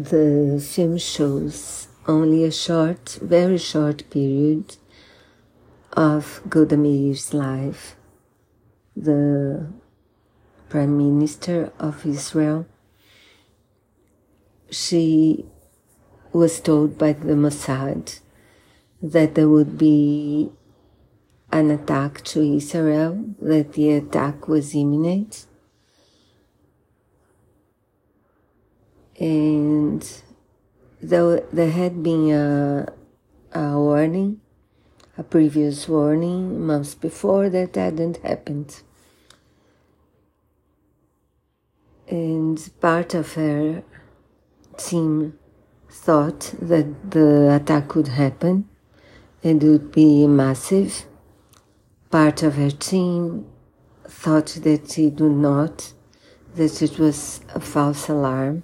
The film shows only a short, very short period of Golda Meir's life, the Prime Minister of Israel. She was told by the Mossad that there would be an attack to Israel, that the attack was imminent. And though there had been a, a warning, a previous warning months before, that hadn't happened. And part of her team thought that the attack would happen and it would be massive. Part of her team thought that it would not, that it was a false alarm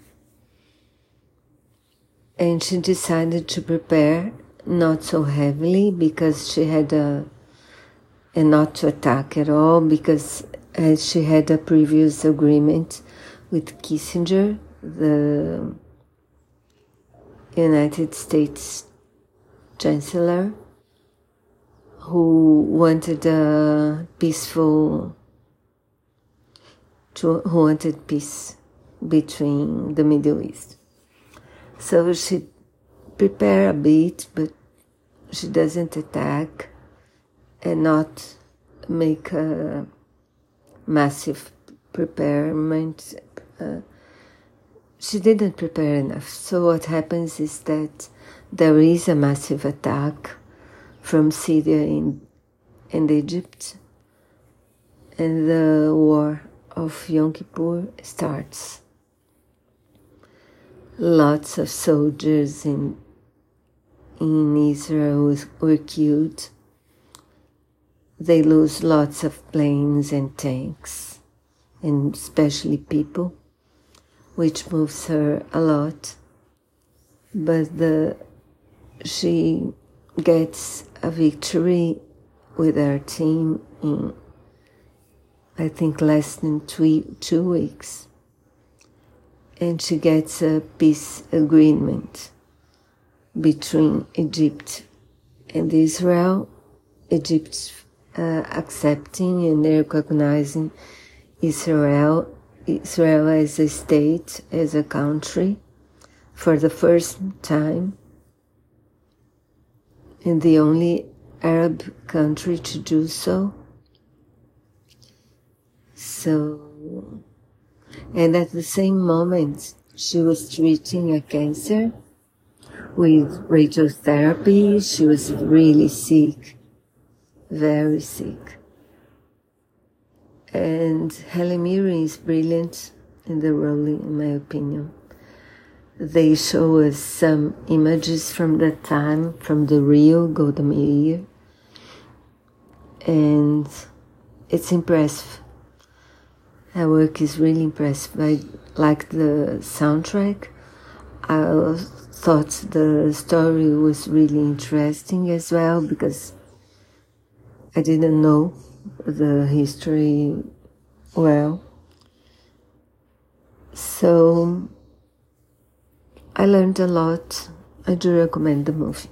and she decided to prepare not so heavily because she had a and not to attack at all because as she had a previous agreement with Kissinger, the United States Chancellor, who wanted a peaceful, who wanted peace between the Middle East. So she prepare a bit, but she doesn't attack and not make a massive preparement. Uh, she didn't prepare enough. So what happens is that there is a massive attack from Syria in, and Egypt, and the war of Yom Kippur starts lots of soldiers in in Israel were killed. They lose lots of planes and tanks, and especially people, which moves her a lot. But the she gets a victory with her team in I think less than two, two weeks and she gets a peace agreement between Egypt and Israel. Egypt uh, accepting and recognizing Israel, Israel as a state, as a country, for the first time, and the only Arab country to do so. So and at the same moment, she was treating a cancer with radiotherapy. She was really sick, very sick. And Helen Mirren is brilliant in the role, in my opinion. They show us some images from that time, from the real Golda and it's impressive her work is really impressive. I like the soundtrack. I thought the story was really interesting as well because I didn't know the history well. So I learned a lot. I do recommend the movie.